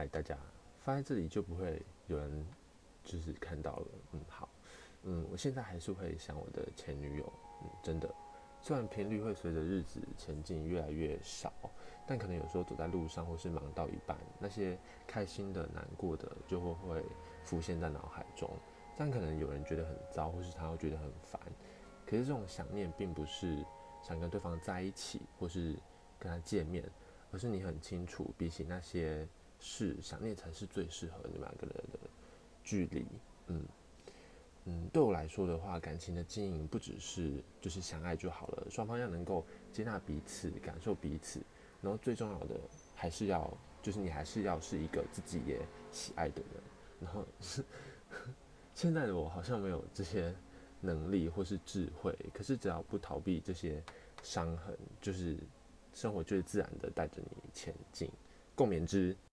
嗨，大家发在这里就不会有人就是看到了。嗯，好，嗯，我现在还是会想我的前女友，嗯，真的，虽然频率会随着日子前进越来越少，但可能有时候走在路上或是忙到一半，那些开心的、难过的就会会浮现在脑海中。但可能有人觉得很糟，或是他会觉得很烦。可是这种想念并不是想跟对方在一起，或是跟他见面，而是你很清楚，比起那些。是想念才是最适合你们两个人的距离，嗯嗯，对我来说的话，感情的经营不只是就是相爱就好了，双方要能够接纳彼此，感受彼此，然后最重要的还是要就是你还是要是一个自己也喜爱的人，然后是 现在的我好像没有这些能力或是智慧，可是只要不逃避这些伤痕，就是生活就会自然的带着你前进，共勉之。